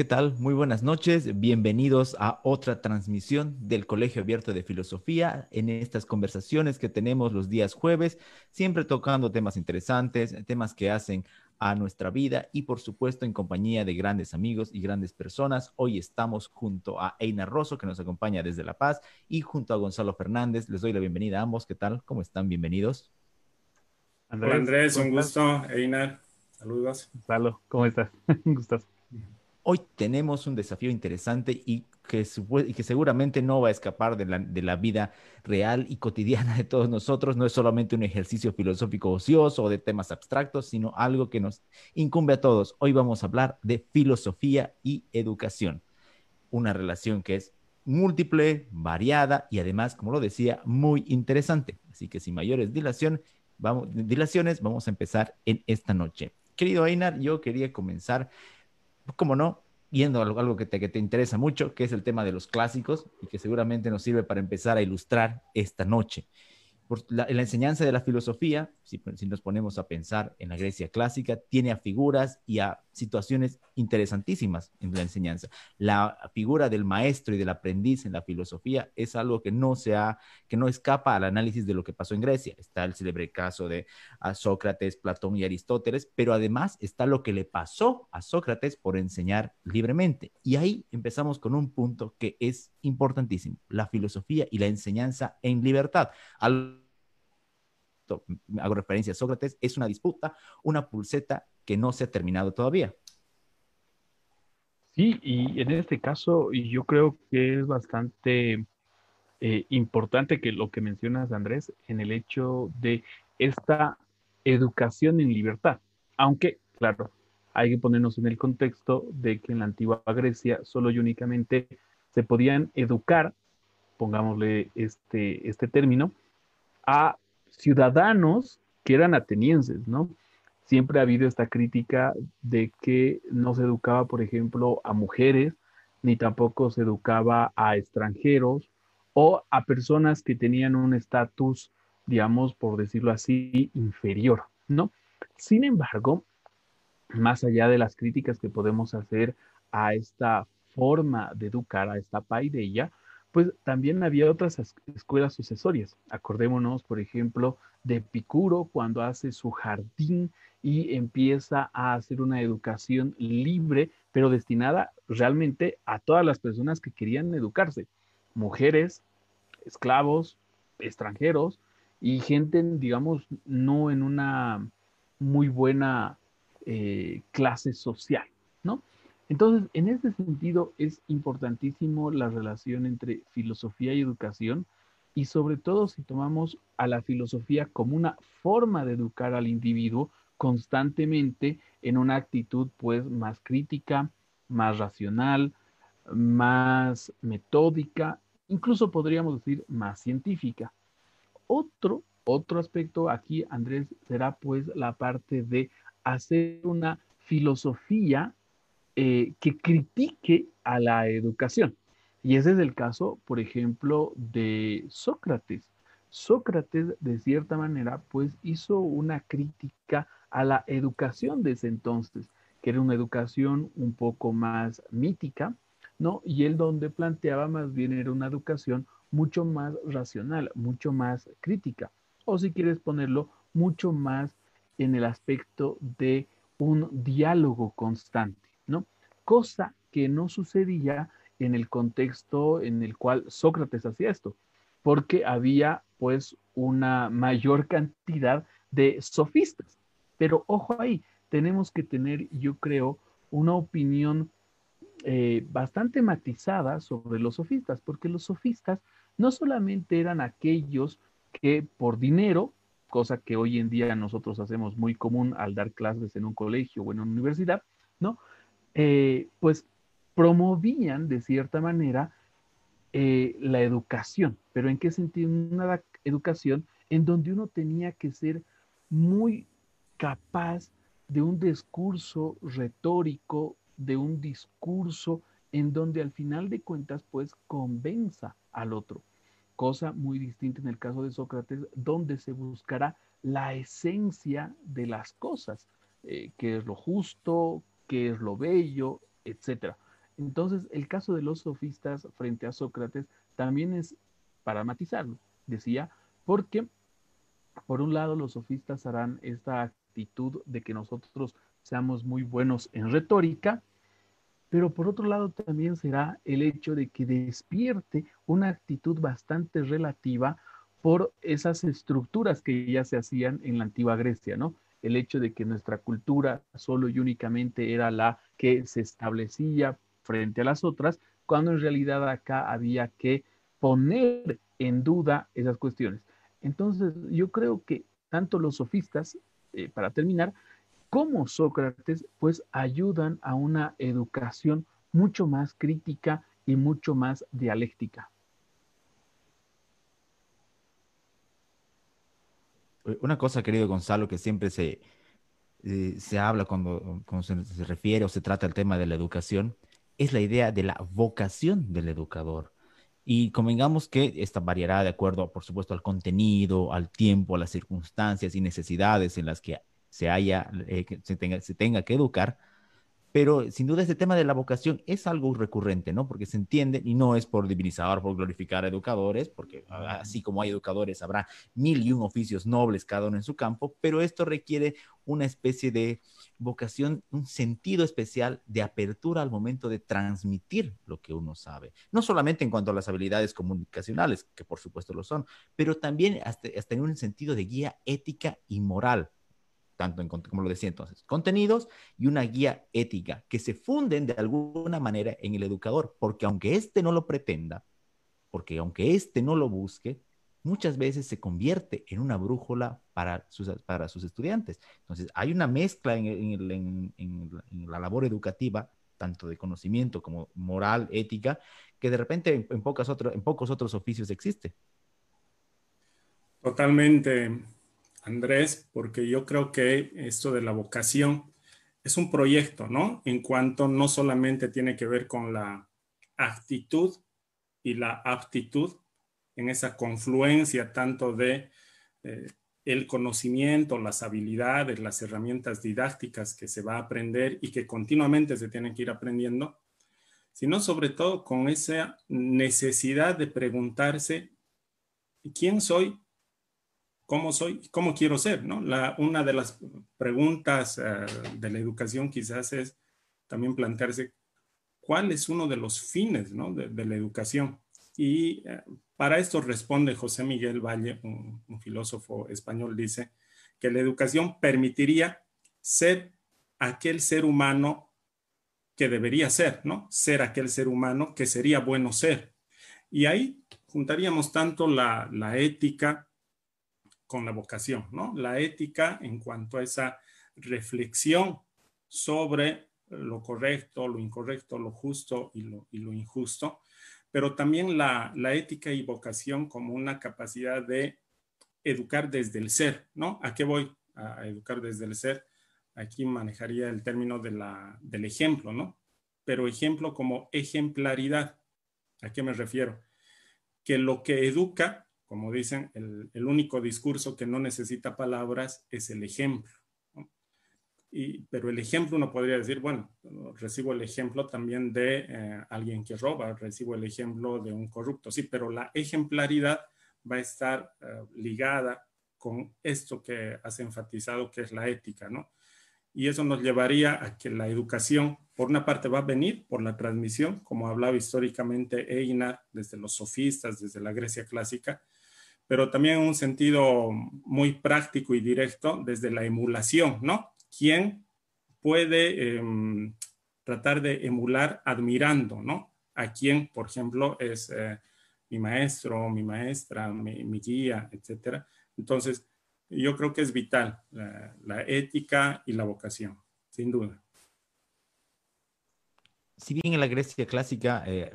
¿Qué tal? Muy buenas noches. Bienvenidos a otra transmisión del Colegio Abierto de Filosofía en estas conversaciones que tenemos los días jueves, siempre tocando temas interesantes, temas que hacen a nuestra vida y por supuesto en compañía de grandes amigos y grandes personas. Hoy estamos junto a Einar Rosso que nos acompaña desde La Paz y junto a Gonzalo Fernández. Les doy la bienvenida a ambos. ¿Qué tal? ¿Cómo están? Bienvenidos. Andrés, Hola Andrés, un gusto. Einar, saludos. Gonzalo, ¿cómo estás? un gustazo. Hoy tenemos un desafío interesante y que, que seguramente no va a escapar de la, vida real y cotidiana de todos nosotros. No es solamente un ejercicio filosófico ocioso o de temas abstractos, sino algo que nos incumbe a todos. Hoy vamos a hablar de filosofía y educación, una relación que es múltiple, variada y además, como lo decía, muy interesante. Así que sin mayores dilación, vamos, dilaciones, vamos a empezar en esta noche. Querido Einar, yo quería comenzar como no, yendo a algo, que, te, que te interesa mucho, que es el tema de los clásicos y que seguramente nos sirve para empezar a ilustrar esta noche. La, la, enseñanza de la filosofía, si, nos ponemos a pensar en la Grecia clásica, tiene a figuras y a situaciones interesantísimas en la enseñanza. La figura del maestro y del aprendiz en la filosofía es algo que no, se que no escapa al análisis de lo que pasó en Grecia. Está el célebre caso de Sócrates, Platón y Aristóteles, pero además está lo que le pasó a Sócrates por enseñar libremente. Y ahí empezamos con un punto que es importantísimo, la filosofía y la enseñanza en libertad. Hago referencia a Sócrates, es una disputa, una pulseta que no se ha terminado todavía. Sí, y en este caso yo creo que es bastante eh, importante que lo que mencionas, Andrés, en el hecho de esta educación en libertad. Aunque, claro, hay que ponernos en el contexto de que en la antigua Grecia solo y únicamente se podían educar, pongámosle este, este término, a ciudadanos que eran atenienses, ¿no? Siempre ha habido esta crítica de que no se educaba, por ejemplo, a mujeres, ni tampoco se educaba a extranjeros o a personas que tenían un estatus, digamos, por decirlo así, inferior, ¿no? Sin embargo, más allá de las críticas que podemos hacer a esta forma de educar, a esta paideia, pues también había otras escuelas sucesorias. Acordémonos, por ejemplo, de Epicuro cuando hace su jardín y empieza a hacer una educación libre, pero destinada realmente a todas las personas que querían educarse, mujeres, esclavos, extranjeros y gente, digamos, no en una muy buena eh, clase social, ¿no? Entonces, en este sentido, es importantísimo la relación entre filosofía y educación y sobre todo si tomamos a la filosofía como una forma de educar al individuo constantemente en una actitud pues más crítica, más racional, más metódica, incluso podríamos decir más científica. Otro, otro aspecto aquí, Andrés, será pues la parte de hacer una filosofía eh, que critique a la educación. Y ese es el caso, por ejemplo, de Sócrates. Sócrates, de cierta manera, pues hizo una crítica a la educación de ese entonces, que era una educación un poco más mítica, ¿no? Y él donde planteaba más bien era una educación mucho más racional, mucho más crítica, o si quieres ponerlo, mucho más en el aspecto de un diálogo constante cosa que no sucedía en el contexto en el cual Sócrates hacía esto, porque había pues una mayor cantidad de sofistas. Pero ojo ahí, tenemos que tener, yo creo, una opinión eh, bastante matizada sobre los sofistas, porque los sofistas no solamente eran aquellos que por dinero, cosa que hoy en día nosotros hacemos muy común al dar clases en un colegio o en una universidad, ¿no? Eh, pues promovían de cierta manera eh, la educación. ¿Pero en qué sentido? Una educación en donde uno tenía que ser muy capaz de un discurso retórico, de un discurso en donde al final de cuentas pues convenza al otro. Cosa muy distinta en el caso de Sócrates, donde se buscará la esencia de las cosas, eh, qué es lo justo, qué es lo bello, etcétera. Entonces, el caso de los sofistas frente a Sócrates también es para matizarlo, decía, porque por un lado los sofistas harán esta actitud de que nosotros seamos muy buenos en retórica, pero por otro lado también será el hecho de que despierte una actitud bastante relativa por esas estructuras que ya se hacían en la antigua Grecia, ¿no? El hecho de que nuestra cultura solo y únicamente era la que se establecía frente a las otras, cuando en realidad acá había que poner en duda esas cuestiones. Entonces, yo creo que tanto los sofistas, eh, para terminar, como Sócrates, pues ayudan a una educación mucho más crítica y mucho más dialéctica. Una cosa, querido Gonzalo, que siempre se, eh, se habla cuando, cuando se, refiere o se trata el tema de la educación, es la idea de la vocación del educador. Y convengamos que esta variará de acuerdo, por supuesto, al contenido, al tiempo, a las circunstancias y necesidades en las que se haya, eh, se, tenga, se tenga que educar, pero sin duda este tema de la vocación es algo recurrente, ¿no? Porque se entiende y no es por divinizar, por glorificar a educadores, porque así como hay educadores, habrá mil y un oficios nobles cada uno en su campo, pero esto requiere una especie de vocación, un sentido especial de apertura al momento de transmitir lo que uno sabe. No solamente en cuanto a las habilidades comunicacionales, que por supuesto lo son, pero también hasta, hasta en un sentido de guía ética y moral tanto en, como lo decía entonces, contenidos y una guía ética que se funden de alguna manera en el educador, porque aunque éste no lo pretenda, porque aunque éste no lo busque, muchas veces se convierte en una brújula para sus, para sus estudiantes. Entonces, hay una mezcla en, en, en, la labor educativa, tanto de conocimiento como moral, ética, que de repente en, pocas otro, en pocos otros oficios existe. Totalmente. Andrés, porque yo creo que esto de la vocación es un proyecto, ¿no? En cuanto no solamente tiene que ver con la actitud y la aptitud en esa confluencia tanto de eh, el conocimiento, las habilidades, las herramientas didácticas que se va a aprender y que continuamente se tienen que ir aprendiendo, sino sobre todo con esa necesidad de preguntarse quién soy cómo soy, cómo quiero ser, ¿no? La, una de las preguntas uh, de la educación quizás es también plantearse cuál es uno de los fines, ¿no? de, la educación. Y uh, para esto responde José Miguel Valle, un, un filósofo español, dice que la educación permitiría ser aquel ser humano que debería ser, ¿no? Ser aquel ser humano que sería bueno ser. Y ahí juntaríamos tanto la, la ética, con la vocación, ¿no? La ética en cuanto a esa reflexión sobre lo correcto, lo incorrecto, lo justo y lo, injusto, pero también la, ética y vocación como una capacidad de educar desde el ser, ¿no? ¿A qué voy? A educar desde el ser. Aquí manejaría el término del ejemplo, ¿no? Pero ejemplo como ejemplaridad. ¿A qué me refiero? Que lo que educa como dicen, el, el, único discurso que no necesita palabras es el ejemplo. Y, pero el ejemplo uno podría decir, bueno, recibo el ejemplo también de eh, alguien que roba, recibo el ejemplo de un corrupto, sí, pero la ejemplaridad va a estar uh, ligada con esto que has enfatizado, que es la ética, ¿no? Y eso nos llevaría a que la educación, por una parte, va a venir por la transmisión, como hablaba históricamente Einar, desde los sofistas, desde la Grecia clásica, pero también en un sentido muy práctico y directo desde la emulación, ¿no? ¿Quién puede eh, tratar de emular admirando, ¿no? A quién, por ejemplo, es eh, mi maestro, mi maestra, mi, guía, etcétera. Entonces, yo creo que es vital la, la ética y la vocación, sin duda si bien en la Grecia clásica, eh,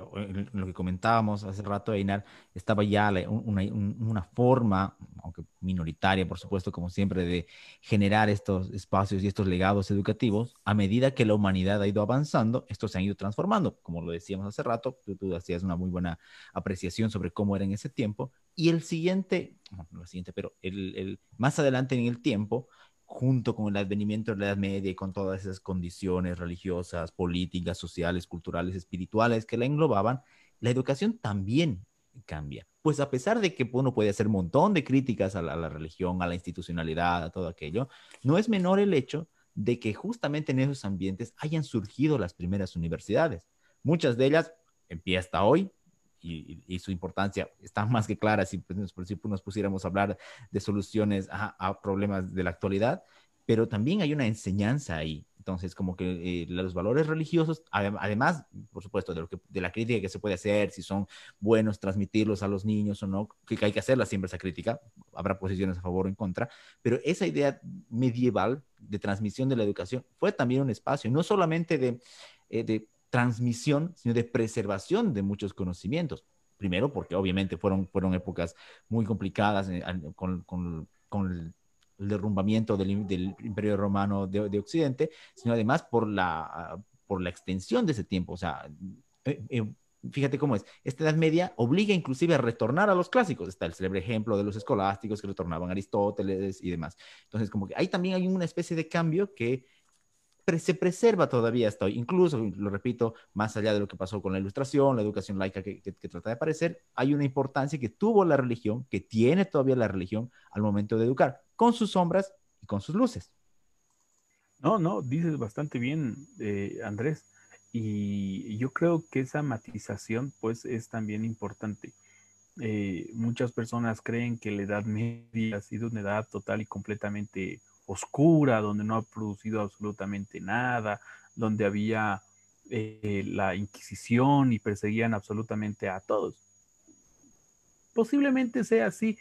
lo que comentábamos hace rato, Einar, estaba ya una, una, forma, aunque minoritaria, por supuesto, como siempre, de generar estos espacios y estos legados educativos, a medida que la humanidad ha ido avanzando, estos se han ido transformando, como lo decíamos hace rato, tú, tú hacías una muy buena apreciación sobre cómo era en ese tiempo, y el siguiente, no el siguiente, pero el, el, más adelante en el tiempo, junto con el advenimiento de la Edad Media y con todas esas condiciones religiosas, políticas, sociales, culturales, espirituales que la englobaban, la educación también cambia. Pues a pesar de que uno puede hacer un montón de críticas a la, religión, a la institucionalidad, a todo aquello, no es menor el hecho de que justamente en esos ambientes hayan surgido las primeras universidades. Muchas de ellas, en pie hasta hoy, y, su importancia está más que clara si, pues, si nos pusiéramos a hablar de soluciones a, problemas de la actualidad, pero también hay una enseñanza ahí. Entonces, como que eh, los valores religiosos, además, por supuesto, de, lo que, de la crítica que se puede hacer, si son buenos transmitirlos a los niños o no, que hay que hacerla siempre esa crítica, habrá posiciones a favor o en contra, pero esa idea medieval de transmisión de la educación fue también un espacio, no solamente de, eh, de transmisión, sino de preservación de muchos conocimientos. Primero, porque obviamente fueron, fueron épocas muy complicadas eh, con, con, el, derrumbamiento del, Imperio Romano de, de, Occidente, sino además por la, por la extensión de ese tiempo. O sea, eh, eh, fíjate cómo es. Esta Edad Media obliga inclusive a retornar a los clásicos. Está el célebre ejemplo de los escolásticos que retornaban a Aristóteles y demás. Entonces, como que ahí también hay una especie de cambio que se preserva todavía hasta hoy. Incluso, lo repito, más allá de lo que pasó con la ilustración, la educación laica que, trata de aparecer, hay una importancia que tuvo la religión, que tiene todavía la religión al momento de educar, con sus sombras y con sus luces. No, no, dices bastante bien, eh, Andrés. Y yo creo que esa matización, pues, es también importante. Eh, muchas personas creen que la Edad Media ha sido una edad total y completamente oscura, donde no ha producido absolutamente nada, donde había eh, la Inquisición y perseguían absolutamente a todos. Posiblemente sea así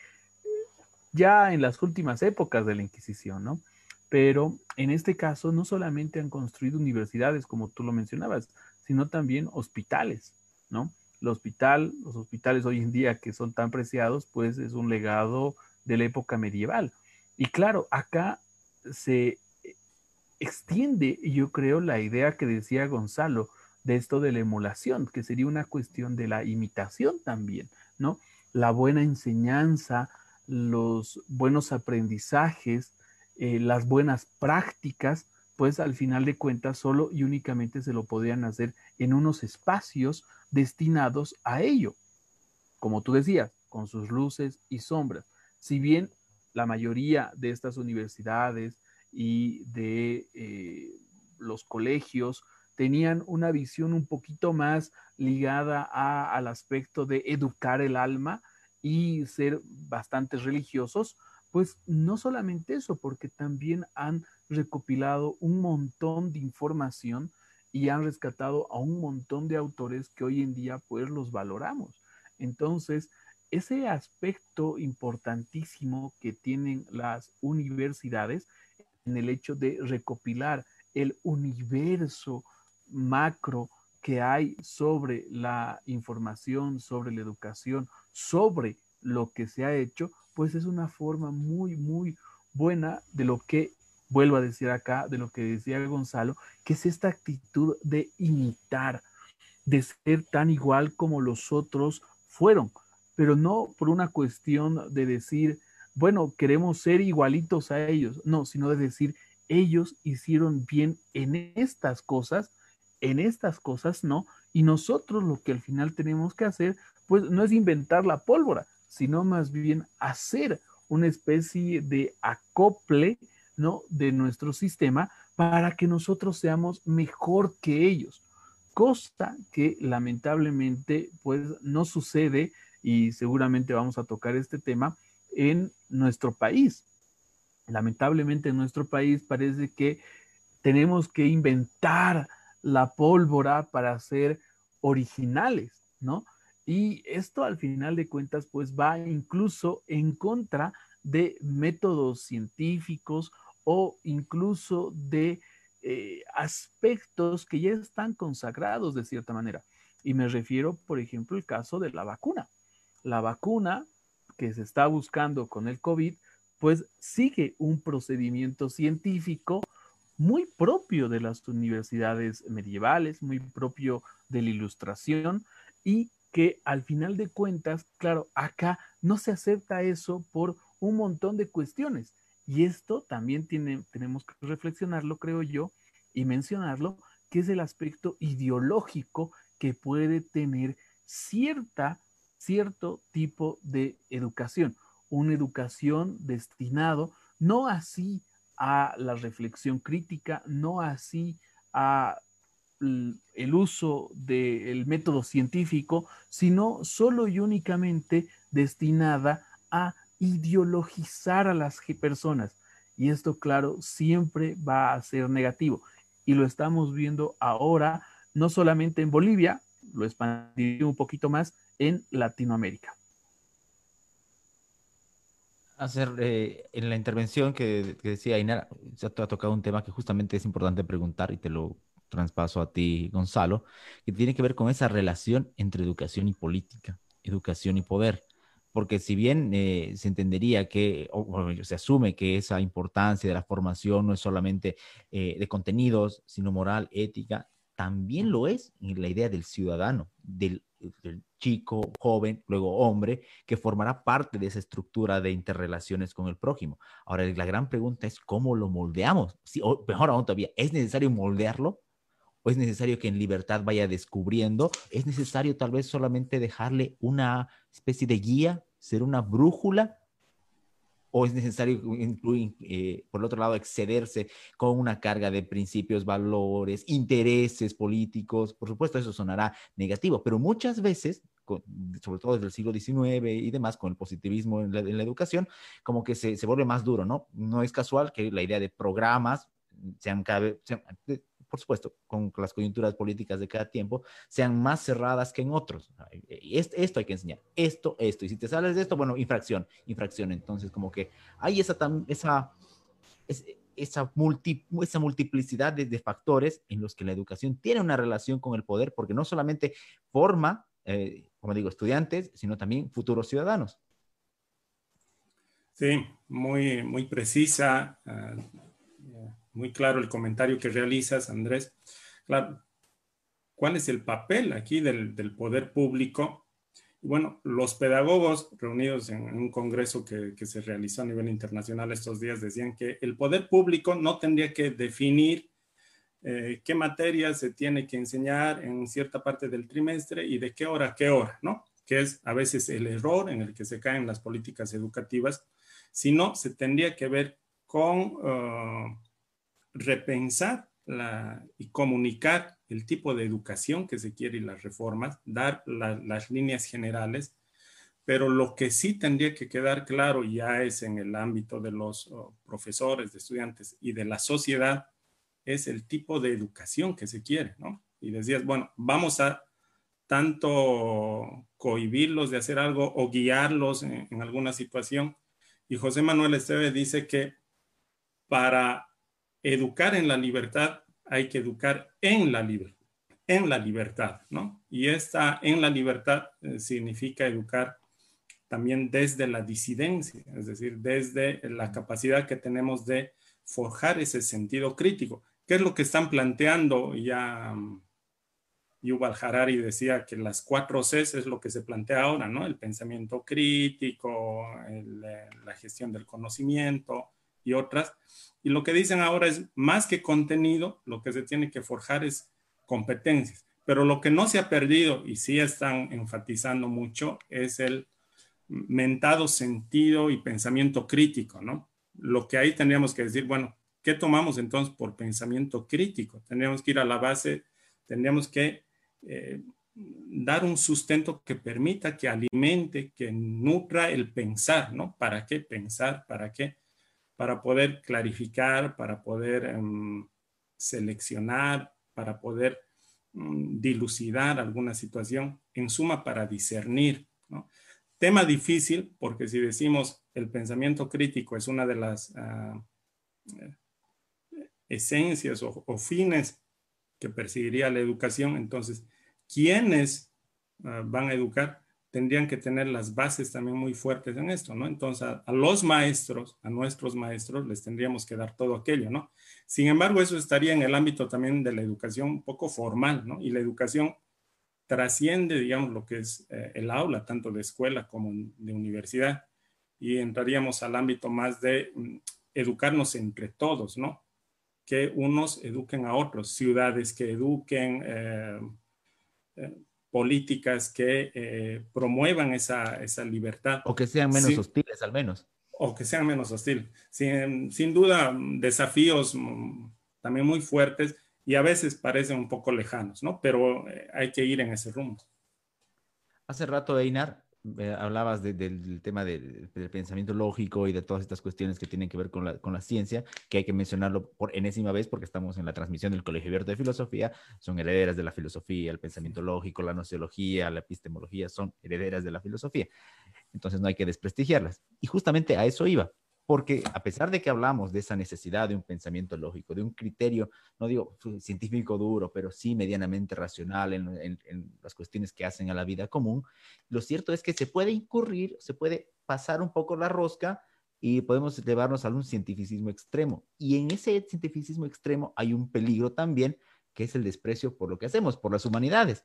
ya en las últimas épocas de la Inquisición, ¿no? Pero en este caso no solamente han construido universidades, como tú lo mencionabas, sino también hospitales, ¿no? El hospital, los hospitales hoy en día que son tan preciados, pues es un legado de la época medieval. Y claro, acá se extiende, yo creo, la idea que decía Gonzalo de esto de la emulación, que sería una cuestión de la imitación también, ¿no? La buena enseñanza, los buenos aprendizajes, eh, las buenas prácticas, pues al final de cuentas solo y únicamente se lo podían hacer en unos espacios destinados a ello. Como tú decías, con sus luces y sombras. Si bien la mayoría de estas universidades y de eh, los colegios tenían una visión un poquito más ligada al aspecto de educar el alma y ser bastante religiosos, pues no solamente eso, porque también han recopilado un montón de información y han rescatado a un montón de autores que hoy en día pues los valoramos. Entonces, ese aspecto importantísimo que tienen las universidades en el hecho de recopilar el universo macro que hay sobre la información, sobre la educación, sobre lo que se ha hecho, pues es una forma muy, muy buena de lo que, vuelvo a decir acá, de lo que decía Gonzalo, que es esta actitud de imitar, de ser tan igual como los otros fueron pero no por una cuestión de decir, bueno, queremos ser igualitos a ellos, no, sino de decir, ellos hicieron bien en estas cosas, en estas cosas no, y nosotros lo que al final tenemos que hacer, pues no es inventar la pólvora, sino más bien hacer una especie de acople, ¿no? De nuestro sistema para que nosotros seamos mejor que ellos, cosa que lamentablemente pues no sucede y seguramente vamos a tocar este tema en nuestro país. Lamentablemente en nuestro país parece que tenemos que inventar la pólvora para ser originales, ¿no? Y esto al final de cuentas pues va incluso en contra de métodos científicos o incluso de eh, aspectos que ya están consagrados de cierta manera. Y me refiero, por ejemplo, al caso de la vacuna la vacuna que se está buscando con el COVID, pues sigue un procedimiento científico muy propio de las universidades medievales, muy propio de la ilustración y que al final de cuentas, claro, acá no se acepta eso por un montón de cuestiones. Y esto también tiene, tenemos que reflexionarlo, creo yo, y mencionarlo, que es el aspecto ideológico que puede tener cierta, cierto tipo de educación. Una educación destinado no así a la reflexión crítica, no así a el uso del método científico, sino solo y únicamente destinada a ideologizar a las personas. Y esto, claro, siempre va a ser negativo. Y lo estamos viendo ahora, no solamente en Bolivia, lo expandí un poquito más en Latinoamérica. Hacer eh, en la intervención que, decía Inara, se ha tocado un tema que justamente es importante preguntar y te lo traspaso a ti, Gonzalo, que tiene que ver con esa relación entre educación y política, educación y poder. Porque si bien eh, se entendería que, o, se asume que esa importancia de la formación no es solamente eh, de contenidos, sino moral, ética, también lo es en la idea del ciudadano, del, chico, joven, luego hombre, que formará parte de esa estructura de interrelaciones con el prójimo. Ahora, la gran pregunta es cómo lo moldeamos. Si, o mejor aún todavía, ¿es necesario moldearlo? ¿O es necesario que en libertad vaya descubriendo? ¿Es necesario tal vez solamente dejarle una especie de guía, ser una brújula o es necesario incluir, eh, por el otro lado, excederse con una carga de principios, valores, intereses políticos. Por supuesto, eso sonará negativo, pero muchas veces, sobre todo desde el siglo XIX y demás, con el positivismo en la, educación, como que se, se, vuelve más duro, ¿no? No es casual que la idea de programas sean, sean por supuesto, con las coyunturas políticas de cada tiempo, sean más cerradas que en otros. Esto hay que enseñar, esto, esto. Y si te sales de esto, bueno, infracción, infracción. Entonces, como que hay esa, esa, esa, esa multiplicidad de, factores en los que la educación tiene una relación con el poder, porque no solamente forma, eh, como digo, estudiantes, sino también futuros ciudadanos. Sí, muy, muy precisa. Ah, muy claro el comentario que realizas, Andrés. Claro, ¿cuál es el papel aquí del, poder público? Bueno, los pedagogos reunidos en, un congreso que, se realizó a nivel internacional estos días decían que el poder público no tendría que definir eh, qué materias se tiene que enseñar en cierta parte del trimestre y de qué hora a qué hora, ¿no? Que es a veces el error en el que se caen las políticas educativas, sino se tendría que ver con... Uh, repensar y comunicar el tipo de educación que se quiere y las reformas, dar las líneas generales, pero lo que sí tendría que quedar claro ya es en el ámbito de los oh, profesores, de estudiantes y de la sociedad, es el tipo de educación que se quiere, ¿no? Y decías, bueno, vamos a tanto cohibirlos de hacer algo o guiarlos en, alguna situación. Y José Manuel Esteve dice que para educar en la libertad, hay que educar en la, en la libertad, ¿no? Y esta en la libertad eh, significa educar también desde la disidencia, es decir, desde la capacidad que tenemos de forjar ese sentido crítico. ¿Qué es lo que están planteando? Ya um, Yuval Harari decía que las cuatro Cs es lo que se plantea ahora, ¿no? El pensamiento crítico, eh, la gestión del conocimiento y otras. Y lo que dicen ahora es más que contenido, lo que se tiene que forjar es competencias. Pero lo que no se ha perdido y sí están enfatizando mucho es el mentado sentido y pensamiento crítico, ¿no? Lo que ahí tendríamos que decir, bueno, ¿qué tomamos entonces por pensamiento crítico? Tendríamos que ir a la base, tendríamos que eh, dar un sustento que permita, que alimente, que nutra el pensar, ¿no? ¿Para qué pensar? ¿Para qué? Para poder clarificar, para poder em, seleccionar, para poder mm, dilucidar alguna situación, en suma para discernir. Tema difícil porque si decimos el pensamiento crítico es una de las ah, esencias o, fines que perseguiría la educación, entonces, ¿quiénes ah, van a educar? Tendrían que tener las bases también muy fuertes en esto, ¿no? Entonces, a, los maestros, a nuestros maestros, les tendríamos que dar todo aquello, ¿no? Sin embargo, eso estaría en el ámbito también de la educación poco formal, ¿no? Y la educación trasciende, digamos, lo que es eh, el aula, tanto de escuela como de universidad, y entraríamos al ámbito más de mm, educarnos entre todos, ¿no? Que unos eduquen a otros, ciudades que eduquen, eh, eh, políticas que promuevan esa, libertad. O que sean menos hostiles al menos. O que sean menos hostiles. Sin, sin duda, desafíos mm, también muy fuertes y a veces parecen un poco lejanos, ¿no? Pero hay que ir en ese rumbo. Hace rato, Einar, eh, hablabas del tema del pensamiento lógico y de todas estas cuestiones que tienen que ver con la, con la, ciencia, que hay que mencionarlo por enésima vez porque estamos en la transmisión del Colegio Abierto de Filosofía, son herederas de la filosofía, el pensamiento lógico, la nociología, la epistemología, son herederas de la filosofía. Entonces no hay que desprestigiarlas. Y justamente a eso iba porque a pesar de que hablamos de esa necesidad de un pensamiento lógico, de un criterio, no digo científico duro, pero sí medianamente racional en, las cuestiones que hacen a la vida común, lo cierto es que se puede incurrir, se puede pasar un poco la rosca y podemos llevarnos a un cientificismo extremo. Y en ese cientificismo extremo hay un peligro también, que es el desprecio por lo que hacemos, por las humanidades.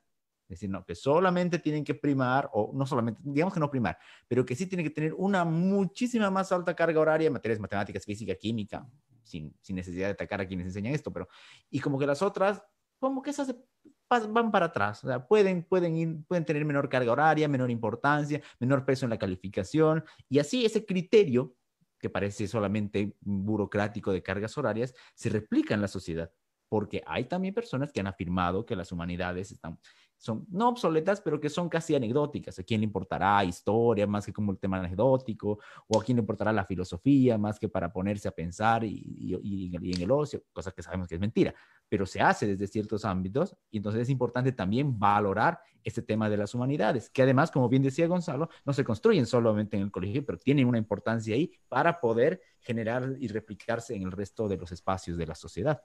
Es decir, no, que solamente tienen que primar, o no solamente, digamos que no primar, pero que sí tienen que tener una muchísima más alta carga horaria en materias matemáticas, física, química, sin, sin necesidad de atacar a quienes enseñan esto, pero, y como que las otras, como que esas van para atrás, o sea, pueden, pueden, ir, pueden tener menor carga horaria, menor importancia, menor peso en la calificación, y así ese criterio, que parece solamente burocrático de cargas horarias, se replica en la sociedad porque hay también personas que han afirmado que las humanidades están, son no obsoletas, pero que son casi anecdóticas. ¿A quién le importará historia más que como el tema anecdótico? ¿O a quién le importará la filosofía más que para ponerse a pensar y, en el ocio? Cosa que sabemos que es mentira, pero se hace desde ciertos ámbitos y entonces es importante también valorar este tema de las humanidades, que además, como bien decía Gonzalo, no se construyen solamente en el colegio, pero tienen una importancia ahí para poder generar y replicarse en el resto de los espacios de la sociedad.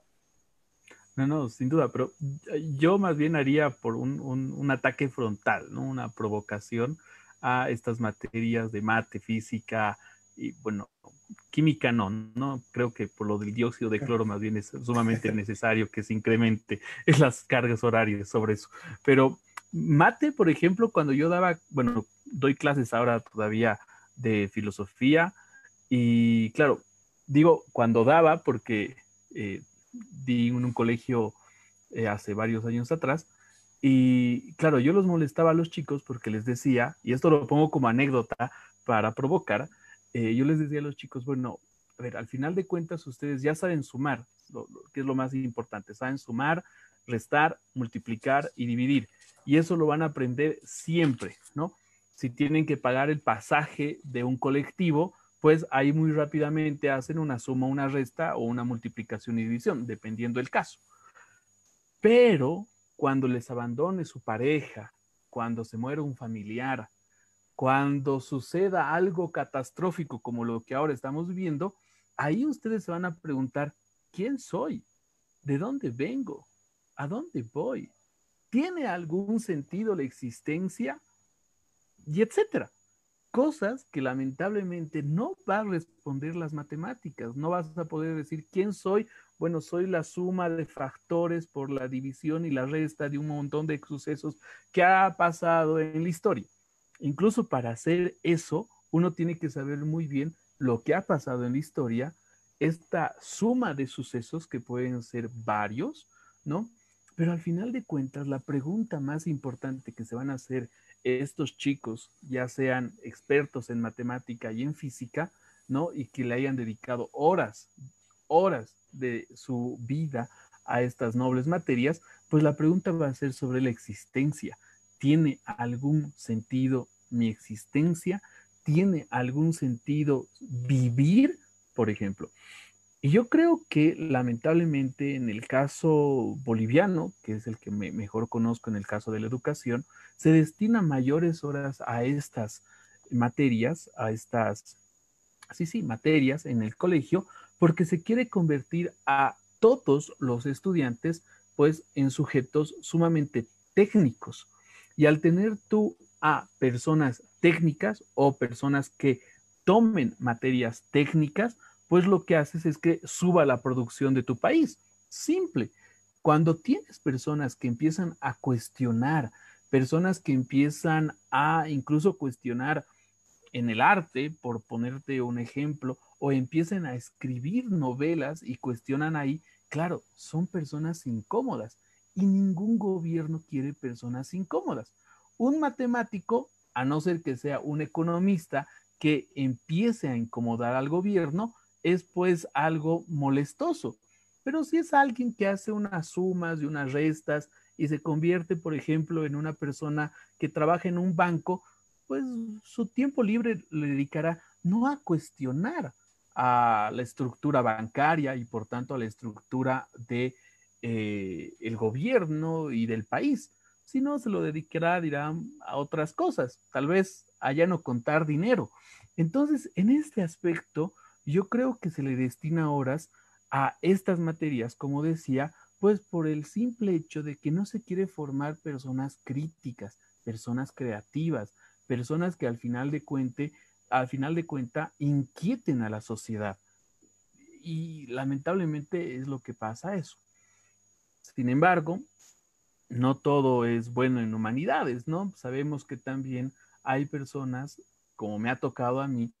No, no, sin duda, pero yo más bien haría por un, un, ataque frontal, ¿no? Una provocación a estas materias de mate, física y, bueno, química no, no creo que por lo del dióxido de cloro más bien es sumamente necesario que se incremente en las cargas horarias sobre eso. Pero mate, por ejemplo, cuando yo daba, bueno, doy clases ahora todavía de filosofía y claro, digo cuando daba porque eh, di en un colegio eh, hace varios años atrás. Y claro, yo los molestaba a los chicos porque les decía, y esto lo pongo como anécdota para provocar, eh, yo les decía a los chicos, bueno, a ver, al final de cuentas ustedes ya saben sumar, que es lo más importante, saben sumar, restar, multiplicar y dividir. Y eso lo van a aprender siempre, ¿no? Si tienen que pagar el pasaje de un colectivo, pues ahí muy rápidamente hacen una suma, una resta o una multiplicación y división, dependiendo del caso. Pero cuando les abandone su pareja, cuando se muera un familiar, cuando suceda algo catastrófico como lo que ahora estamos viviendo, ahí ustedes se van a preguntar, ¿quién soy? ¿De dónde vengo? ¿A dónde voy? ¿Tiene algún sentido la existencia? Y etcétera cosas que lamentablemente no va a responder las matemáticas. No vas a poder decir quién soy. Bueno, soy la suma de factores por la división y la resta de un montón de sucesos que ha pasado en la historia. Incluso para hacer eso, uno tiene que saber muy bien lo que ha pasado en la historia, esta suma de sucesos que pueden ser varios, ¿no? Pero al final de cuentas, la pregunta más importante que se van a hacer estos chicos, ya sean expertos en matemática y en física, ¿no? Y que le hayan dedicado horas, horas de su vida a estas nobles materias, pues la pregunta va a ser sobre la existencia. ¿Tiene algún sentido mi existencia? ¿Tiene algún sentido vivir, por ejemplo? Y yo creo que lamentablemente en el caso boliviano, que es el que mejor conozco en el caso de la educación, se destina mayores horas a estas materias, a estas, sí, sí, materias en el colegio, porque se quiere convertir a todos los estudiantes pues en sujetos sumamente técnicos. Y al tener tú a personas técnicas o personas que tomen materias técnicas, pues lo que haces es que suba la producción de tu país. Simple. Cuando tienes personas que empiezan a cuestionar, personas que empiezan a incluso cuestionar en el arte, por ponerte un ejemplo, o empiecen a escribir novelas y cuestionan ahí, claro, son personas incómodas y ningún gobierno quiere personas incómodas. Un matemático, a no ser que sea un economista que empiece a incomodar al gobierno, es pues algo molestoso. Pero si es alguien que hace unas sumas y unas restas y se convierte, por ejemplo, en una persona que trabaja en un banco, pues su tiempo libre le dedicará no a cuestionar a la estructura bancaria y por tanto a la estructura de eh, el gobierno y del país, sino se lo dedicará, dirá, a otras cosas, tal vez allá no contar dinero. Entonces, en este aspecto, yo creo que se le destina horas a estas materias, como decía, pues por el simple hecho de que no se quiere formar personas críticas, personas creativas, personas que al final de cuente, al final de cuenta inquieten a la sociedad. Y lamentablemente es lo que pasa eso. Sin embargo, no todo es bueno en humanidades, ¿no? Sabemos que también hay personas, como me ha tocado a mí,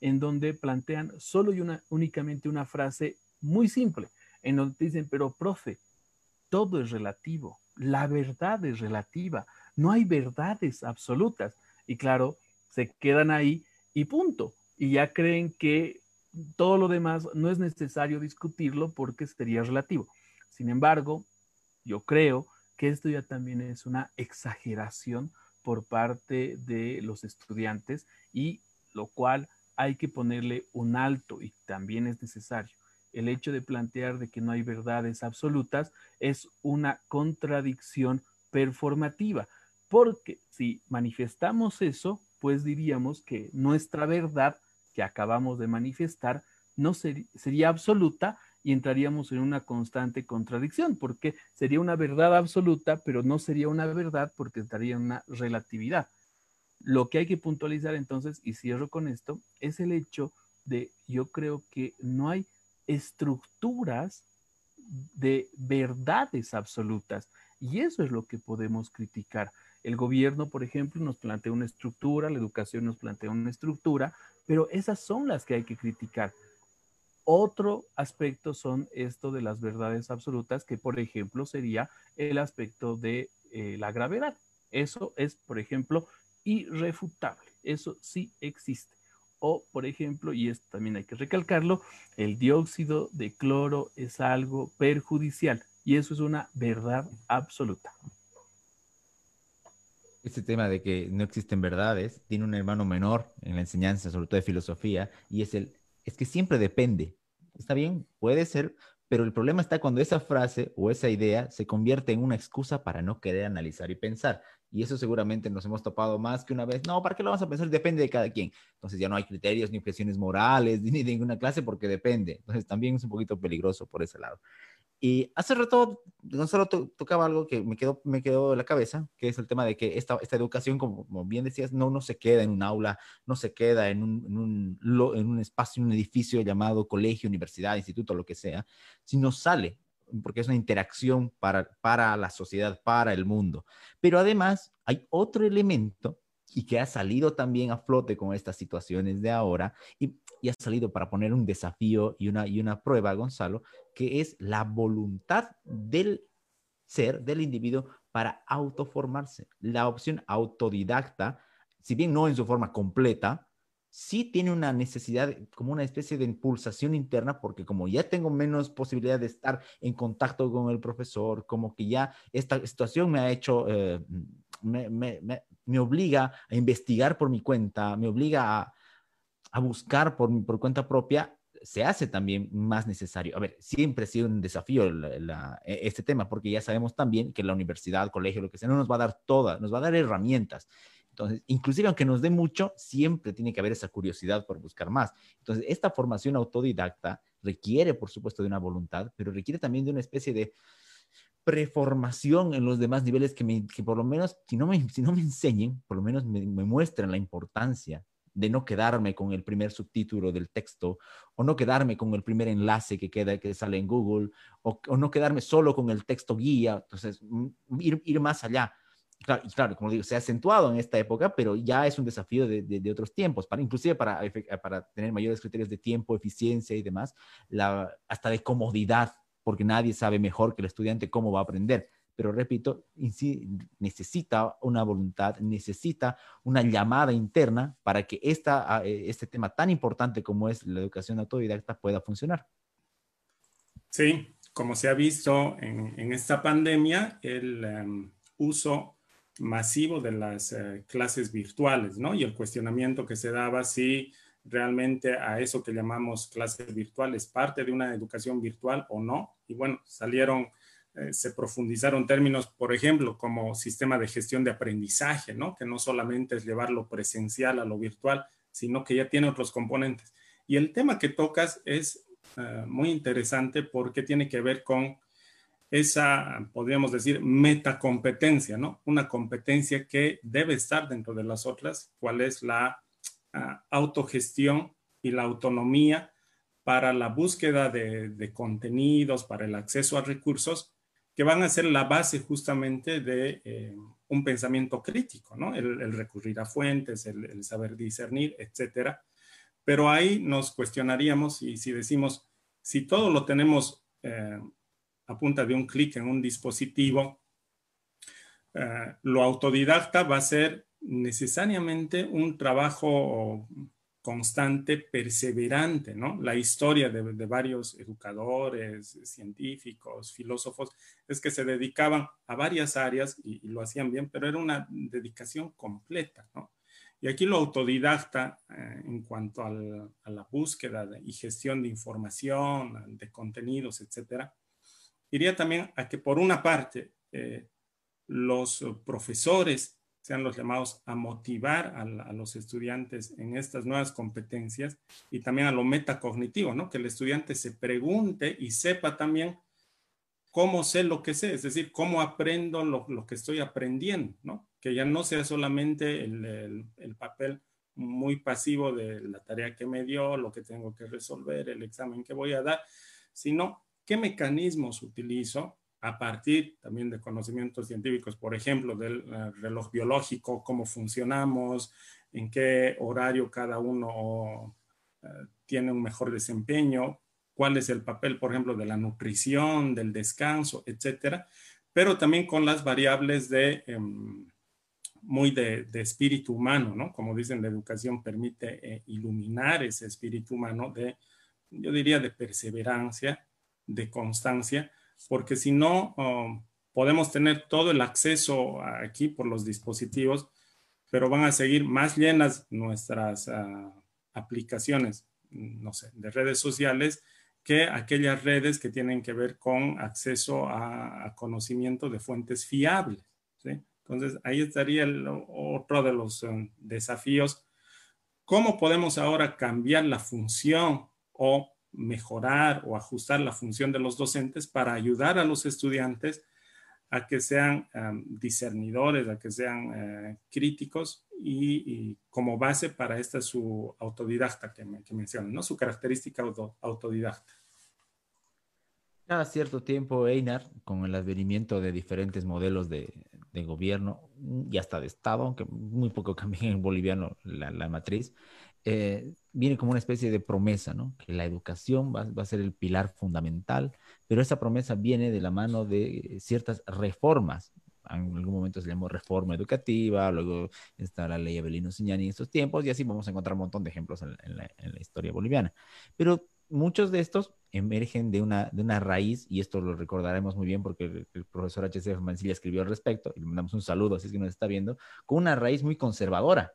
en donde plantean solo y una, únicamente una frase muy simple, en donde dicen, pero profe, todo es relativo, la verdad es relativa, no hay verdades absolutas. Y claro, se quedan ahí y punto. Y ya creen que todo lo demás no es necesario discutirlo porque sería relativo. Sin embargo, yo creo que esto ya también es una exageración por parte de los estudiantes y lo cual hay que ponerle un alto y también es necesario. El hecho de plantear de que no hay verdades absolutas es una contradicción performativa, porque si manifestamos eso, pues diríamos que nuestra verdad que acabamos de manifestar no sería absoluta y entraríamos en una constante contradicción, porque sería una verdad absoluta, pero no sería una verdad porque estaría en una relatividad. Lo que hay que puntualizar entonces, y cierro con esto, es el hecho de, yo creo que no hay estructuras de verdades absolutas, y eso es lo que podemos criticar. El gobierno, por ejemplo, nos plantea una estructura, la educación nos plantea una estructura, pero esas son las que hay que criticar. Otro aspecto son esto de las verdades absolutas, que por ejemplo sería el aspecto de eh, la gravedad. Eso es, por ejemplo, irrefutable. Eso sí existe. O, por ejemplo, y esto también hay que recalcarlo, el dióxido de cloro es algo perjudicial y eso es una verdad absoluta. Este tema de que no existen verdades tiene un hermano menor en la enseñanza, sobre todo de filosofía, y es el es que siempre depende. Está bien, puede ser, pero el problema está cuando esa frase o esa idea se convierte en una excusa para no querer analizar y pensar. Y eso seguramente nos hemos topado más que una vez. No, ¿para qué lo vamos a pensar? Depende de cada quien. Entonces ya no hay criterios ni presiones morales ni de ninguna clase porque depende. Entonces también es un poquito peligroso por ese lado. Y hace rato Gonzalo tocaba algo que me quedó, me quedó en la cabeza, que es el tema de que esta, esta educación, como, bien decías, no, no se queda en un aula, no se queda en un, en un, en un espacio, en un edificio llamado colegio, universidad, instituto, lo que sea, sino sale, porque es una interacción para, para la sociedad, para el mundo. Pero además hay otro elemento y que ha salido también a flote con estas situaciones de ahora y, y, ha salido para poner un desafío y una, y una prueba, Gonzalo, que es la voluntad del ser, del individuo, para autoformarse. La opción autodidacta, si bien no en su forma completa, sí tiene una necesidad, como una especie de impulsación interna, porque como ya tengo menos posibilidad de estar en contacto con el profesor, como que ya esta situación me ha hecho, eh, me, me, me, obliga a investigar por mi cuenta, me obliga a, a buscar por, por cuenta propia, se hace también más necesario. A ver, siempre ha sido un desafío e, este tema, porque ya sabemos también que la universidad, colegio, lo que sea, no nos va a dar todas, nos va a dar herramientas. Entonces, inclusive aunque nos dé mucho, siempre tiene que haber esa curiosidad por buscar más. Entonces, esta formación autodidacta requiere, por supuesto, de una voluntad, pero requiere también de una especie de preformación en los demás niveles que, me, que por lo menos, si no me, si no me enseñen, por lo menos me, me muestren la importancia de no quedarme con el primer subtítulo del texto o no quedarme con el primer enlace que queda que sale en Google o, no quedarme solo con el texto guía, entonces ir, ir más allá. claro, y claro, como digo, se ha acentuado en esta época, pero ya es un desafío de, de, otros tiempos, para, inclusive para, para tener mayores criterios de tiempo, eficiencia y demás, la, hasta de comodidad, porque nadie sabe mejor que el estudiante cómo va a aprender. Pero repito, necesita una voluntad, necesita una llamada interna para que esta, eh, este tema tan importante como es la educación autodidacta pueda funcionar. Sí, como se ha visto en, en esta pandemia, el em, uso masivo de las eh, clases virtuales, ¿no? Y el cuestionamiento que se daba si realmente a eso que llamamos clases virtuales parte de una educación virtual o no. Y bueno, salieron, eh, se profundizaron términos, por ejemplo, como sistema de gestión de aprendizaje, ¿no? Que no solamente es llevar lo presencial a lo virtual, sino que ya tiene otros componentes. Y el tema que tocas es eh, muy interesante porque tiene que ver con esa, podríamos decir, metacompetencia, ¿no? Una competencia que debe estar dentro de las otras, cuál es la autogestión y la autonomía para la búsqueda de, contenidos, para el acceso a recursos, que van a ser la base justamente de eh, un pensamiento crítico, ¿no? El, recurrir a fuentes, el, saber discernir, etcétera. Pero ahí nos cuestionaríamos y si decimos, si todo lo tenemos eh, a punta de un clic en un dispositivo, eh, lo autodidacta va a ser necesariamente un trabajo constante, perseverante, ¿no? La historia de, varios educadores, científicos, filósofos, es que se dedicaban a varias áreas y, lo hacían bien, pero era una dedicación completa, ¿no? Y aquí lo autodidacta eh, en cuanto a la búsqueda y gestión de información, de contenidos, etcétera, iría también a que por una parte eh, los profesores sean los llamados a motivar a, los estudiantes en estas nuevas competencias y también a lo metacognitivo, ¿no? Que el estudiante se pregunte y sepa también cómo sé lo que sé, es decir, cómo aprendo lo, que estoy aprendiendo, ¿no? Que ya no sea solamente el, el papel muy pasivo de la tarea que me dio, lo que tengo que resolver, el examen que voy a dar, sino qué mecanismos utilizo a partir también de conocimientos científicos, por ejemplo, del eh, reloj biológico, cómo funcionamos, en qué horario cada uno eh, tiene un mejor desempeño, cuál es el papel, por ejemplo, de la nutrición, del descanso, etcétera, pero también con las variables de em, muy de, espíritu humano, ¿no? Como dicen, la educación permite eh, iluminar ese espíritu humano de, yo diría, de perseverancia, de constancia, porque si no, um, podemos tener todo el acceso aquí por los dispositivos, pero van a seguir más llenas nuestras ah, aplicaciones, no sé, de redes sociales que aquellas redes que tienen que ver con acceso a, conocimiento de fuentes fiables. Entonces, ahí estaría otro de los um, desafíos. ¿Cómo podemos ahora cambiar la función o mejorar o ajustar la función de los docentes para ayudar a los estudiantes a que sean discernidores, a que sean eh, críticos y, como base para esta su autodidacta que, me, que ¿no? Su característica autodidacta. Cada cierto tiempo, Einar, con el advenimiento de diferentes modelos de, de gobierno y hasta de Estado, aunque muy poco cambia en boliviano la, la matriz, eh, viene como una especie de promesa, ¿no? Que la educación va, a ser el pilar fundamental, pero esa promesa viene de la mano de ciertas reformas. En algún momento se llamó reforma educativa, luego está la ley Abelino Siñani en estos tiempos, y así vamos a encontrar un montón de ejemplos en, la, historia boliviana. Pero muchos de estos emergen de una, de una raíz, y esto lo recordaremos muy bien porque el, profesor H.C. Mancilla escribió al respecto, y le mandamos un saludo, así es que nos está viendo, con una raíz muy conservadora